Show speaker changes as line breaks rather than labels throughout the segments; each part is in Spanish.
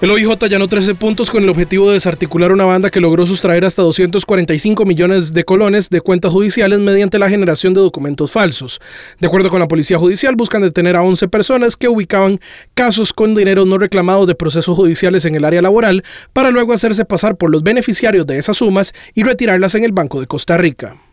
El OIJ allanó 13 puntos con el objetivo de desarticular una banda que logró sustraer hasta 245 millones de colones de cuentas judiciales mediante la generación de documentos falsos. De acuerdo con la Policía Judicial, buscan detener a 11 personas que ubicaban casos con dinero no reclamado de procesos judiciales en el área laboral para luego hacerse pasar por los beneficiarios de esas sumas y retirarlas en el Banco de Costa Rica.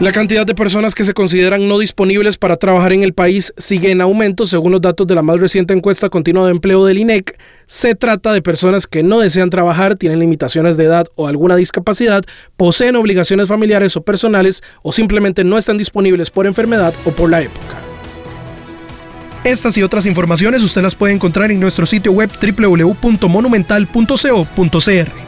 La cantidad de personas que se consideran no disponibles para trabajar en el país sigue en aumento según los datos de la más reciente encuesta continua de empleo del INEC. Se trata de personas que no desean trabajar, tienen limitaciones de edad o alguna discapacidad, poseen obligaciones familiares o personales o simplemente no están disponibles por enfermedad o por la época. Estas y otras informaciones usted las puede encontrar en nuestro sitio web www.monumental.co.cr.